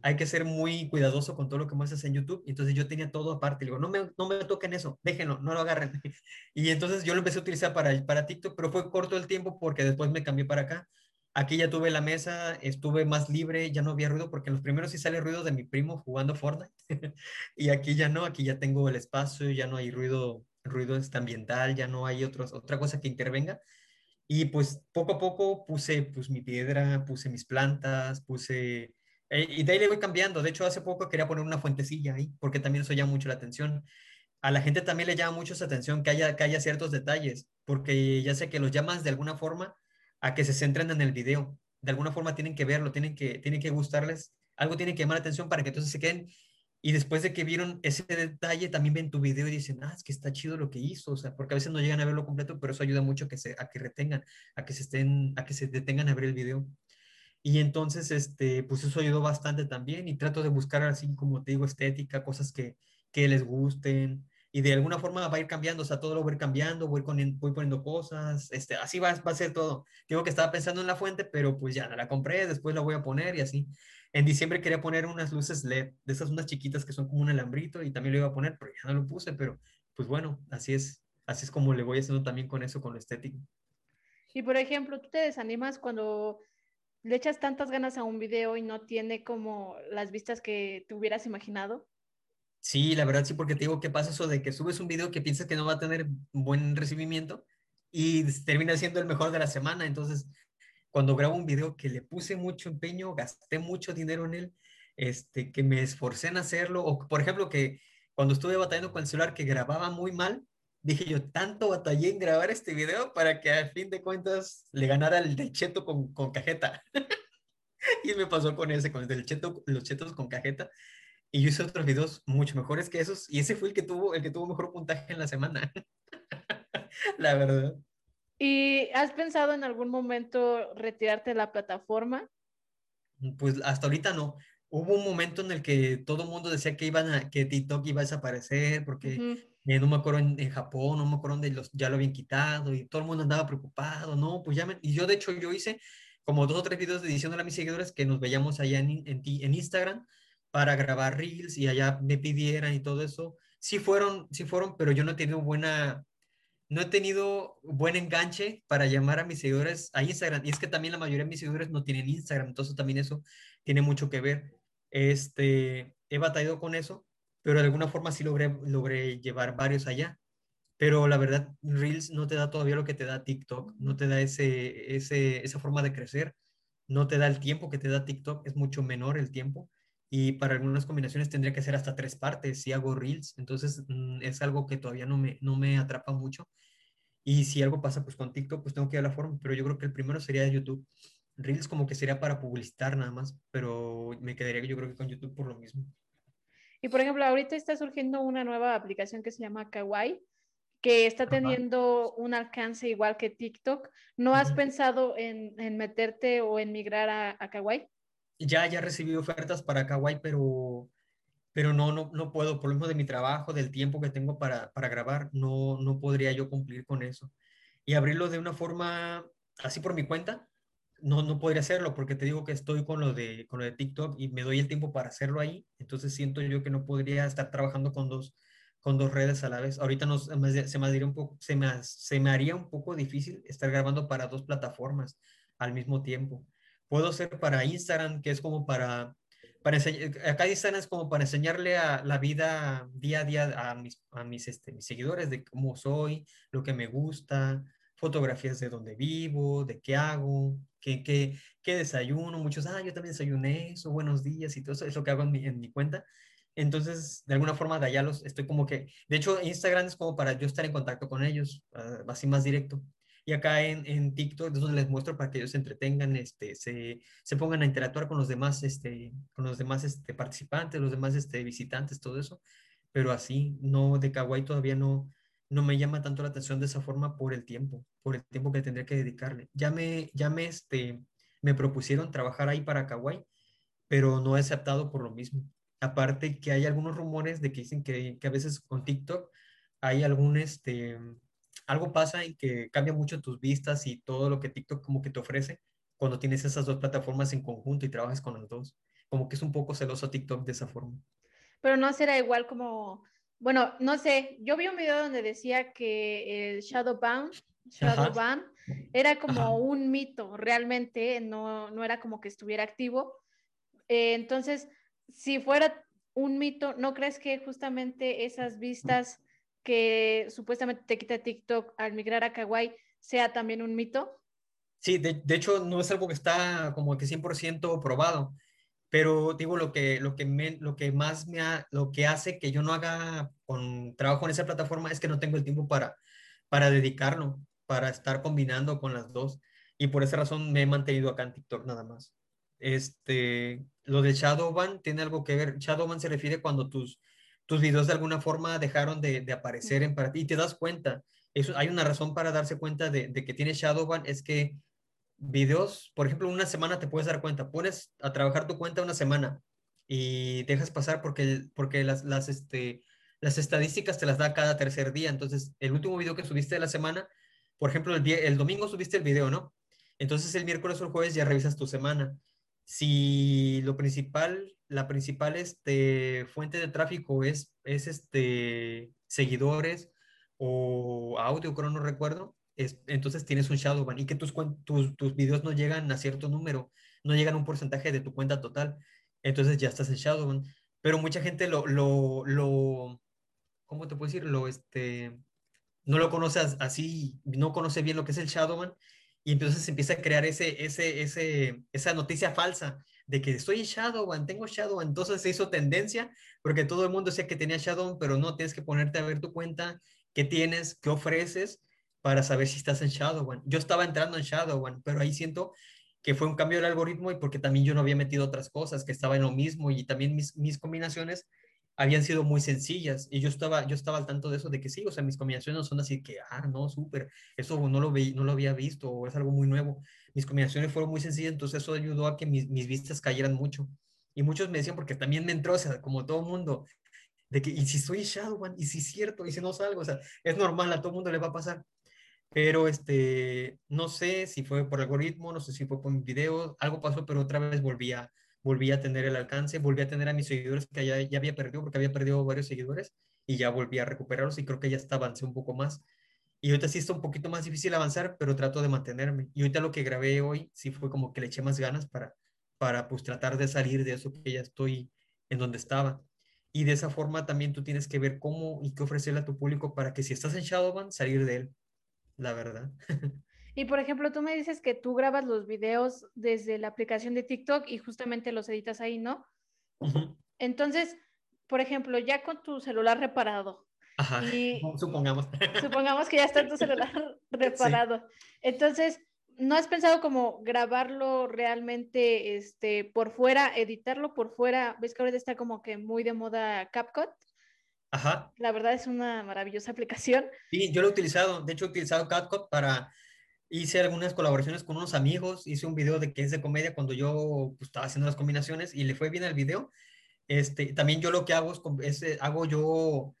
hay que ser muy cuidadoso con todo lo que muestras en YouTube. Entonces yo tenía todo aparte, digo, no me, no me toquen eso, déjenlo, no lo agarren. (laughs) Y entonces yo lo empecé a utilizar para, para TikTok, pero fue corto el tiempo porque después me cambié para acá. Aquí ya tuve la mesa, estuve más libre, ya no había ruido, porque en los primeros sí sale ruido de mi primo jugando Fortnite. (laughs) y aquí ya no, aquí ya tengo el espacio, ya no hay ruido, ruido este ambiental, ya no hay otros, otra cosa que intervenga. Y pues poco a poco puse pues mi piedra, puse mis plantas, puse... Eh, y de ahí le voy cambiando. De hecho, hace poco quería poner una fuentecilla ahí, porque también eso llama mucho la atención. A la gente también le llama mucho esa atención que haya, que haya ciertos detalles, porque ya sé que los llamas de alguna forma a que se centren en el video. De alguna forma tienen que verlo, tienen que, tienen que gustarles, algo tiene que llamar la atención para que entonces se queden. Y después de que vieron ese detalle, también ven tu video y dicen, ah, es que está chido lo que hizo, o sea, porque a veces no llegan a verlo completo, pero eso ayuda mucho a que, se, a que retengan, a que se estén, a que se detengan a ver el video. Y entonces, este, pues eso ayudó bastante también y trato de buscar así, como te digo, estética, cosas que, que les gusten, y de alguna forma va a ir cambiando, o sea, todo lo voy a cambiando, voy, voy poniendo cosas, este, así va, va a ser todo. Digo que estaba pensando en la fuente, pero pues ya la compré, después la voy a poner y así. En diciembre quería poner unas luces LED, de esas unas chiquitas que son como un alambrito y también lo iba a poner, pero ya no lo puse, pero pues bueno, así es, así es como le voy haciendo también con eso, con lo estético. Y por ejemplo, ¿tú te desanimas cuando le echas tantas ganas a un video y no tiene como las vistas que te hubieras imaginado? Sí, la verdad sí, porque te digo que pasa eso de que subes un video que piensas que no va a tener buen recibimiento y termina siendo el mejor de la semana. Entonces, cuando grabo un video que le puse mucho empeño, gasté mucho dinero en él, este, que me esforcé en hacerlo, o por ejemplo que cuando estuve batallando con el celular que grababa muy mal, dije yo, tanto batallé en grabar este video para que al fin de cuentas le ganara el del cheto con, con cajeta. (laughs) y me pasó con ese, con el del cheto, los chetos con cajeta y yo hice otros videos mucho mejores que esos y ese fue el que tuvo, el que tuvo mejor puntaje en la semana. (laughs) la verdad. ¿Y has pensado en algún momento retirarte de la plataforma? Pues hasta ahorita no. Hubo un momento en el que todo el mundo decía que iban a, que TikTok iba a desaparecer porque eh, no me acuerdo en, Japón, no me acuerdo dónde los, ya lo habían quitado y todo el mundo andaba preocupado, no, pues ya me, y yo de hecho yo hice como dos o tres videos de edición a mis seguidores que nos veíamos allá en, en, en Instagram para grabar reels y allá me pidieran y todo eso. Sí fueron, sí fueron, pero yo no he tenido buena, no he tenido buen enganche para llamar a mis seguidores a Instagram. Y es que también la mayoría de mis seguidores no tienen Instagram, entonces también eso tiene mucho que ver. Este, he batallado con eso, pero de alguna forma sí logré, logré llevar varios allá. Pero la verdad, Reels no te da todavía lo que te da TikTok, no te da ese, ese, esa forma de crecer, no te da el tiempo que te da TikTok, es mucho menor el tiempo. Y para algunas combinaciones tendría que ser hasta tres partes si hago reels, entonces mm, es algo que todavía no me, no me atrapa mucho. Y si algo pasa pues con TikTok, pues tengo que ir a la forma, pero yo creo que el primero sería YouTube. Reels como que sería para publicitar nada más, pero me quedaría yo creo que con YouTube por lo mismo. Y por ejemplo, ahorita está surgiendo una nueva aplicación que se llama Kawaii, que está teniendo un alcance igual que TikTok. ¿No has pensado en, en, meterte o en migrar a, a Kawaii? Ya, ya recibí ofertas para Kawaii, pero, pero no, no, no puedo, por lo mismo de mi trabajo, del tiempo que tengo para, para grabar, no, no podría yo cumplir con eso. Y abrirlo de una forma así por mi cuenta, no, no podría hacerlo porque te digo que estoy con lo, de, con lo de TikTok y me doy el tiempo para hacerlo ahí, entonces siento yo que no podría estar trabajando con dos, con dos redes a la vez. Ahorita no, se, me haría un poco, se, me, se me haría un poco difícil estar grabando para dos plataformas al mismo tiempo. Puedo hacer para Instagram, que es como para, para acá Instagram es como para enseñarle a la vida día a día a mis, a mis, este, mis seguidores de cómo soy, lo que me gusta, fotografías de dónde vivo, de qué hago, qué, qué, qué desayuno. Muchos, ah, yo también desayuné eso, buenos días y todo eso, es lo que hago en mi, en mi cuenta. Entonces, de alguna forma, de allá los estoy como que, de hecho, Instagram es como para yo estar en contacto con ellos, uh, así más directo. Y acá en, en TikTok es donde les muestro para que ellos se entretengan, este, se, se pongan a interactuar con los demás, este, con los demás este, participantes, los demás este, visitantes, todo eso. Pero así, no, de Kawaii todavía no, no me llama tanto la atención de esa forma por el tiempo, por el tiempo que tendría que dedicarle. Ya me, ya me, este, me propusieron trabajar ahí para Kawaii, pero no he aceptado por lo mismo. Aparte que hay algunos rumores de que dicen que, que a veces con TikTok hay algún, este, algo pasa en que cambia mucho tus vistas y todo lo que TikTok como que te ofrece cuando tienes esas dos plataformas en conjunto y trabajas con las dos. Como que es un poco celoso TikTok de esa forma. Pero no será igual como, bueno, no sé, yo vi un video donde decía que el Shadow Ban, Shadow Ban era como un mito, realmente no, no era como que estuviera activo. Eh, entonces, si fuera un mito, ¿no crees que justamente esas vistas que supuestamente te quita TikTok al migrar a Kawaii sea también un mito? Sí, de, de hecho no es algo que está como que 100% probado, pero digo lo que, lo que, me, lo que más me ha, lo que hace que yo no haga con trabajo en esa plataforma es que no tengo el tiempo para, para dedicarlo, para estar combinando con las dos. Y por esa razón me he mantenido acá en TikTok nada más. Este, lo de Shadowban tiene algo que ver. Shadowban se refiere cuando tus, tus videos de alguna forma dejaron de, de aparecer en para ti y te das cuenta. Eso, hay una razón para darse cuenta de, de que tiene Shadowban, es que videos, por ejemplo, una semana te puedes dar cuenta, pones a trabajar tu cuenta una semana y dejas pasar porque, porque las, las, este, las estadísticas te las da cada tercer día. Entonces, el último video que subiste de la semana, por ejemplo, el, el domingo subiste el video, ¿no? Entonces, el miércoles o el jueves ya revisas tu semana si lo principal, la principal este, fuente de tráfico es, es este, seguidores o audio, creo no recuerdo, es, entonces tienes un shadow ban y que tus, tus, tus videos no llegan a cierto número, no llegan a un porcentaje de tu cuenta total, entonces ya estás en shadow ban. Pero mucha gente lo, lo, lo ¿cómo te puedo decir? Lo, este, no lo conoce así, no conoce bien lo que es el shadow ban y entonces empieza a crear ese, ese, ese, esa noticia falsa de que estoy en Shadowban, tengo Shadowban. Entonces se hizo tendencia porque todo el mundo decía que tenía Shadowban, pero no, tienes que ponerte a ver tu cuenta, qué tienes, qué ofreces para saber si estás en Shadowban. Yo estaba entrando en Shadowban, pero ahí siento que fue un cambio del algoritmo y porque también yo no había metido otras cosas, que estaba en lo mismo y también mis combinaciones habían sido muy sencillas y yo estaba, yo estaba al tanto de eso, de que sí, o sea, mis combinaciones no son así que, ah, no, súper, eso no lo, vi no lo había visto o es algo muy nuevo. Mis combinaciones fueron muy sencillas, entonces eso ayudó a que mis, mis vistas cayeran mucho. Y muchos me decían, porque también me entró, o sea, como todo mundo, de que, y si soy Shadowman, y si es cierto, y si no salgo, o sea, es normal, a todo mundo le va a pasar. Pero este, no sé si fue por algoritmo, no sé si fue por mi video, algo pasó, pero otra vez volví a, volví a tener el alcance, volví a tener a mis seguidores que ya, ya había perdido, porque había perdido varios seguidores, y ya volví a recuperarlos y creo que ya está avancé un poco más. Y ahorita sí está un poquito más difícil avanzar, pero trato de mantenerme. Y ahorita lo que grabé hoy sí fue como que le eché más ganas para, para pues tratar de salir de eso que ya estoy en donde estaba. Y de esa forma también tú tienes que ver cómo y qué ofrecerle a tu público para que si estás en Shadowban, salir de él, la verdad. (laughs) Y por ejemplo, tú me dices que tú grabas los videos desde la aplicación de TikTok y justamente los editas ahí, ¿no? Entonces, por ejemplo, ya con tu celular reparado. Ajá, y (laughs) supongamos. Supongamos que ya está tu celular (laughs) reparado. Entonces, ¿no has pensado como grabarlo realmente este, por fuera, editarlo por fuera? ¿Ves que ahorita está como que muy de moda CapCut? Ajá. La verdad es una maravillosa (laughs) aplicación. Sí, yo lo he utilizado. De hecho, he utilizado CapCut para... Hice algunas colaboraciones con unos amigos. Hice un video de que es de comedia cuando yo pues, estaba haciendo las combinaciones y le fue bien el video. Este, también yo lo que hago es, es hago yo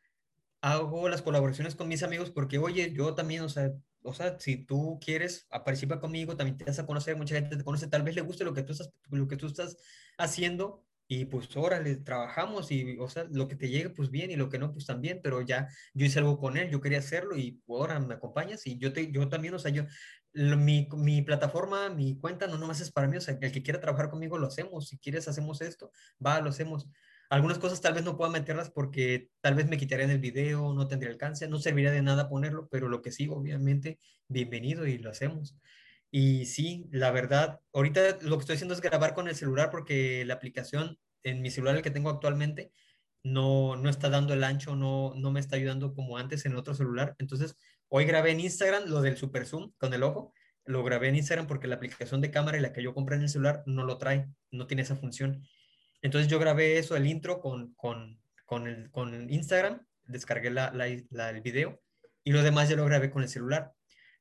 hago las colaboraciones con mis amigos porque, oye, yo también, o sea, o sea, si tú quieres, participa conmigo, también te vas a conocer, mucha gente te conoce, tal vez le guste lo que tú estás, lo que tú estás haciendo y pues órale, trabajamos y, o sea, lo que te llegue, pues bien y lo que no, pues también, pero ya yo hice algo con él, yo quería hacerlo y ahora me acompañas y yo, te, yo también, o sea, yo, mi, plataforma, mi cuenta no nomás es para mí, o sea, el que quiera trabajar conmigo lo hacemos, si quieres hacemos esto, va, lo hacemos. Algunas cosas tal vez no pueda meterlas porque tal vez me quitarían el video, no tendría alcance, no serviría de nada ponerlo, pero lo que sí, obviamente, bienvenido y lo hacemos. Y sí, la verdad, ahorita lo que estoy haciendo es grabar con el celular porque la aplicación en mi celular, el que tengo actualmente, no, no está dando el ancho, no, no me está ayudando como antes en el otro celular. Entonces, hoy grabé en Instagram lo del super zoom con el ojo. Lo grabé en Instagram porque la aplicación de cámara y la que yo compré en el celular no lo trae, no tiene esa función. Entonces yo grabé eso, el intro con, con, con, el, con Instagram, descargué la, la, el video y lo demás ya lo grabé con el celular.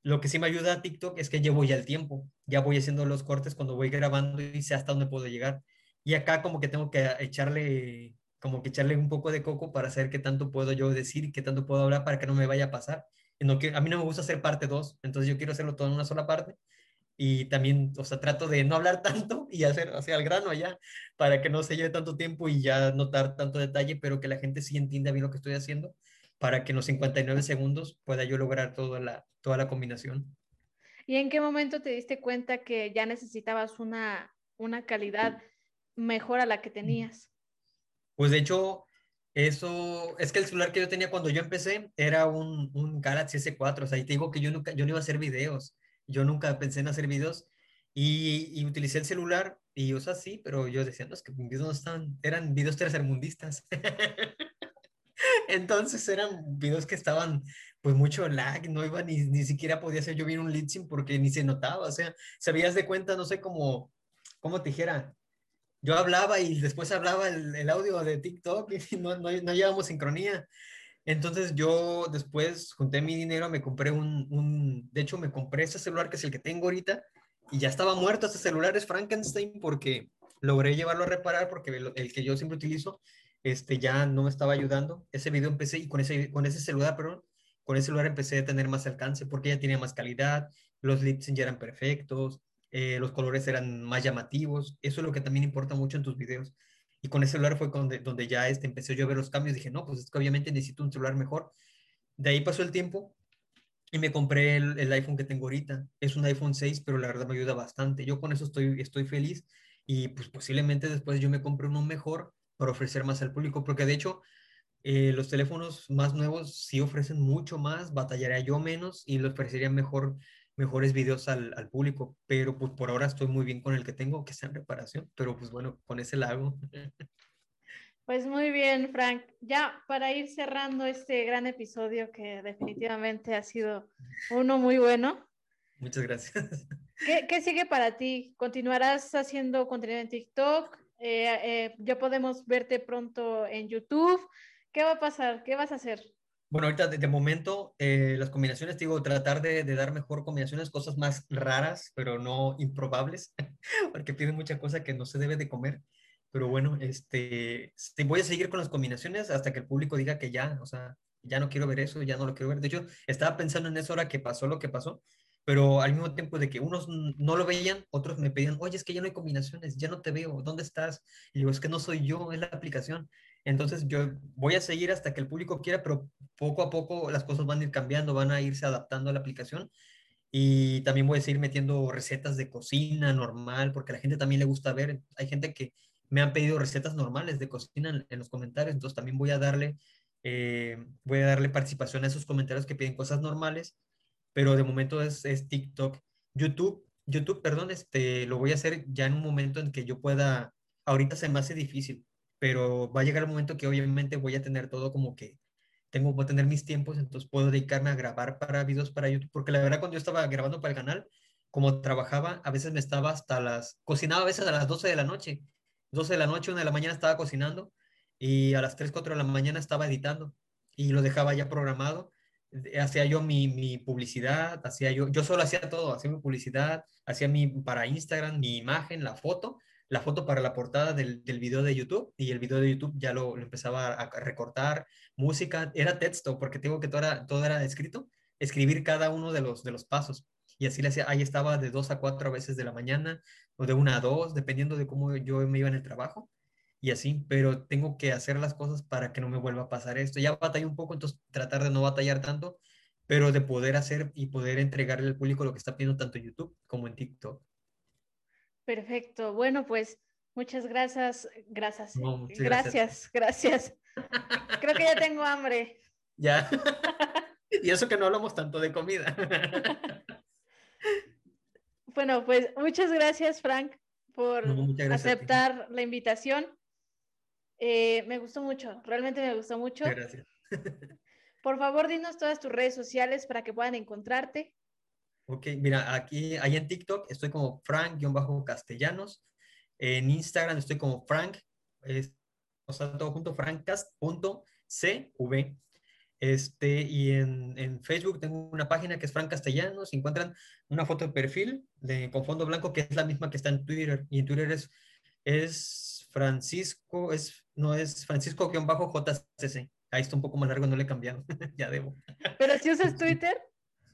Lo que sí me ayuda a TikTok es que llevo ya el tiempo, ya voy haciendo los cortes cuando voy grabando y sé hasta dónde puedo llegar. Y acá como que tengo que echarle, como que echarle un poco de coco para saber qué tanto puedo yo decir qué tanto puedo hablar para que no me vaya a pasar. No, que, a mí no me gusta hacer parte 2, entonces yo quiero hacerlo todo en una sola parte y también, o sea, trato de no hablar (laughs) tanto y hacer hacia el grano allá para que no se lleve tanto tiempo y ya notar tanto detalle, pero que la gente sí entienda bien lo que estoy haciendo para que en los 59 segundos pueda yo lograr toda la, toda la combinación. ¿Y en qué momento te diste cuenta que ya necesitabas una, una calidad mejor a la que tenías? Pues de hecho, eso es que el celular que yo tenía cuando yo empecé era un, un Galaxy S4, o sea, y te digo que yo nunca, yo no iba a hacer videos yo nunca pensé en hacer videos y, utilicé el celular y, o sea, sí, pero yo decía, no, es que videos no están, eran videos tercermundistas. (laughs) Entonces eran videos que estaban pues mucho lag, no iba ni, ni siquiera podía hacer yo bien un lip porque ni se notaba, o sea, sabías de cuenta, no sé cómo, cómo te dijera, yo hablaba y después hablaba el, el audio de TikTok y (laughs) no, no, no llevábamos sincronía. Entonces yo después junté mi dinero, me compré un, un, de hecho me compré ese celular que es el que tengo ahorita y ya estaba muerto, ese celular es Frankenstein porque logré llevarlo a reparar porque el, que yo siempre utilizo este, ya no me estaba ayudando. Ese video empecé y con ese, con ese celular, perdón, con ese celular empecé a tener más alcance porque ya tenía más calidad, los lips ya eran perfectos, eh, los colores eran más llamativos, eso es lo que también importa mucho en tus videos. Y con ese celular fue donde, donde ya este, empecé yo a ver los cambios. Dije, no, pues es que obviamente necesito un celular mejor. De ahí pasó el tiempo y me compré el, el, iPhone que tengo ahorita. Es un iPhone 6, pero la verdad me ayuda bastante. Yo con eso estoy, estoy feliz y pues posiblemente después yo me compre uno mejor para ofrecer más al público, porque de hecho eh, los teléfonos más nuevos sí ofrecen mucho más, batallaría yo menos y le ofrecería mejor mejores videos al, al, público, pero pues por ahora estoy muy bien con el que tengo, que sea en reparación, pero pues bueno, con ese la hago. (laughs) Pues muy bien, Frank. Ya para ir cerrando este gran episodio que definitivamente ha sido uno muy bueno. Muchas gracias. (laughs) ¿Qué, qué sigue para ti? ¿Continuarás haciendo contenido en TikTok? Eh, eh, ¿Ya podemos verte pronto en YouTube? ¿Qué va a pasar? ¿Qué vas a hacer? Bueno, ahorita de, momento eh, las combinaciones, digo, tratar de, dar mejor combinaciones, cosas más raras, pero no improbables, (laughs) porque piden mucha cosa que no se debe de comer. Pero bueno, este, voy a seguir con las combinaciones hasta que el público diga que ya, o sea, ya no quiero ver eso, ya no lo quiero ver. De hecho, estaba pensando en eso ahora que pasó lo que pasó, pero al mismo tiempo de que unos no lo veían, otros me pedían, oye, es que ya no hay combinaciones, ya no te veo, ¿dónde estás? Y digo, es que no soy yo, es la aplicación. Entonces yo voy a seguir hasta que el público quiera, pero poco a poco las cosas van a ir cambiando, van a irse adaptando a la aplicación. Y también voy a seguir metiendo recetas de cocina normal, porque a la gente también le gusta ver. Hay gente que me han pedido recetas normales de cocina en, los comentarios, entonces también voy a darle, eh, voy a darle participación a esos comentarios que piden cosas normales, pero de momento es, es TikTok. YouTube, YouTube, perdón, este, lo voy a hacer ya en un momento en que yo pueda, ahorita se me hace difícil, pero va a llegar el momento que obviamente voy a tener todo como que tengo, voy a tener mis tiempos, entonces puedo dedicarme a grabar para videos para YouTube, porque la verdad cuando yo estaba grabando para el canal, como trabajaba, a veces me estaba hasta las, cocinaba a veces a las 12 de la noche, 12 de la noche, 1 de la mañana estaba cocinando y a las 3, 4 de la mañana estaba editando y lo dejaba ya programado. Hacía yo mi, mi publicidad, hacía yo, yo solo hacía todo, hacía mi publicidad, hacía mi, para Instagram, mi imagen, la foto, la foto para la portada del, del video de YouTube y el video de YouTube ya lo, lo, empezaba a recortar, música, era texto, porque tengo que todo era, era escrito, escribir cada uno de los, de los pasos. Y así le hacía, ahí estaba de dos a cuatro veces de la mañana o de una a dos, dependiendo de cómo yo me iba en el trabajo y así, pero tengo que hacer las cosas para que no me vuelva a pasar esto. Ya batallé un poco, entonces tratar de no batallar tanto, pero de poder hacer y poder entregarle al público lo que está pidiendo tanto en YouTube como en TikTok. Perfecto. Bueno, pues muchas gracias. Gracias. gracias, gracias. Creo que ya tengo hambre. Ya. (laughs) y eso que no hablamos tanto de comida. (laughs) bueno, pues muchas gracias, Frank, por aceptar la invitación. Eh, me gustó mucho, realmente me gustó mucho. Gracias. Por favor, dinos todas tus redes sociales para que puedan encontrarte. Ok, mira, aquí, ahí en TikTok estoy como Frank-castellanos. En Instagram estoy como Frank, es, o sea, todo junto, francast.cv. Este, y en, en, Facebook tengo una página que es Frank Castellanos. encuentran una foto de perfil de, con fondo blanco que es la misma que está en Twitter. Y en Twitter es, es Francisco, es, no es Francisco-JCC. Ahí está un poco más largo, no le he cambiado. (laughs) ya debo. ¿Pero si usas (laughs) Twitter?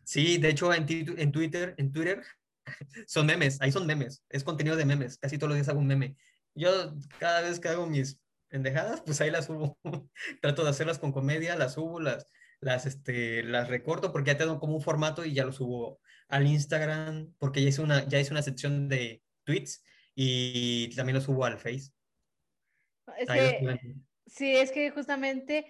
Sí, de hecho en, en Twitter, en Twitter (laughs) son memes, ahí son memes, es contenido de memes, casi todos los días hago un meme. Yo cada vez que hago mis pendejadas, pues ahí las subo. (laughs) Trato de hacerlas con comedia, las subo, las, las, este, las recorto porque ya tengo como un formato y ya lo subo al Instagram porque ya hice una, ya hice una sección de tweets y también lo subo al Face. sí, es que justamente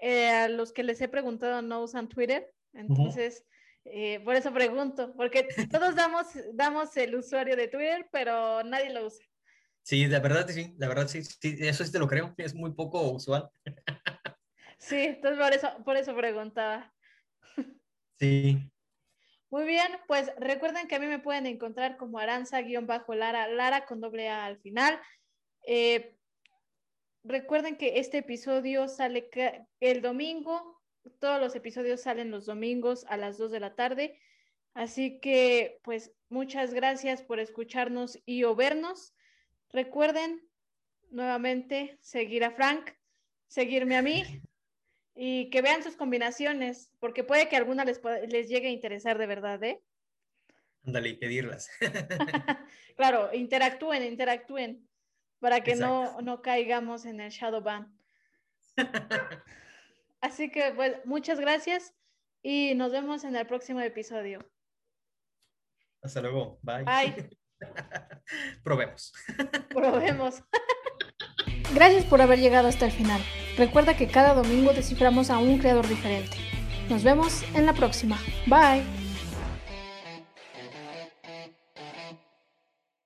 eh, a los que les he preguntado no usan Twitter, entonces... Eh, por eso pregunto, porque todos damos, damos el usuario de Twitter, pero nadie lo usa. Sí, la verdad sí, la verdad sí, sí, eso sí te lo creo, es muy poco usual. Sí, entonces por eso, por eso preguntaba. Sí. Muy bien, pues recuerden que a mí me pueden encontrar como Aranza-Lara, Lara con doble A al final. Eh, recuerden que este episodio sale el domingo todos los episodios salen los domingos a las 2 de la tarde. Así que, pues, muchas gracias por escucharnos y o vernos. Recuerden nuevamente seguir a Frank, seguirme a mí (laughs) y que vean sus combinaciones, porque puede que alguna les, les llegue a interesar de verdad, ¿eh? Ándale, pedirlas. (laughs) (laughs) claro, interactúen, interactúen, para que no, no caigamos en el shadow ban. Así que, pues, muchas gracias y nos vemos en el próximo episodio. Hasta luego. Bye. Bye. (laughs) Probemos. (laughs) Probemos. (laughs) Gracias por haber llegado hasta el final. Recuerda que cada domingo desciframos a un creador diferente. Nos vemos en la próxima. Bye.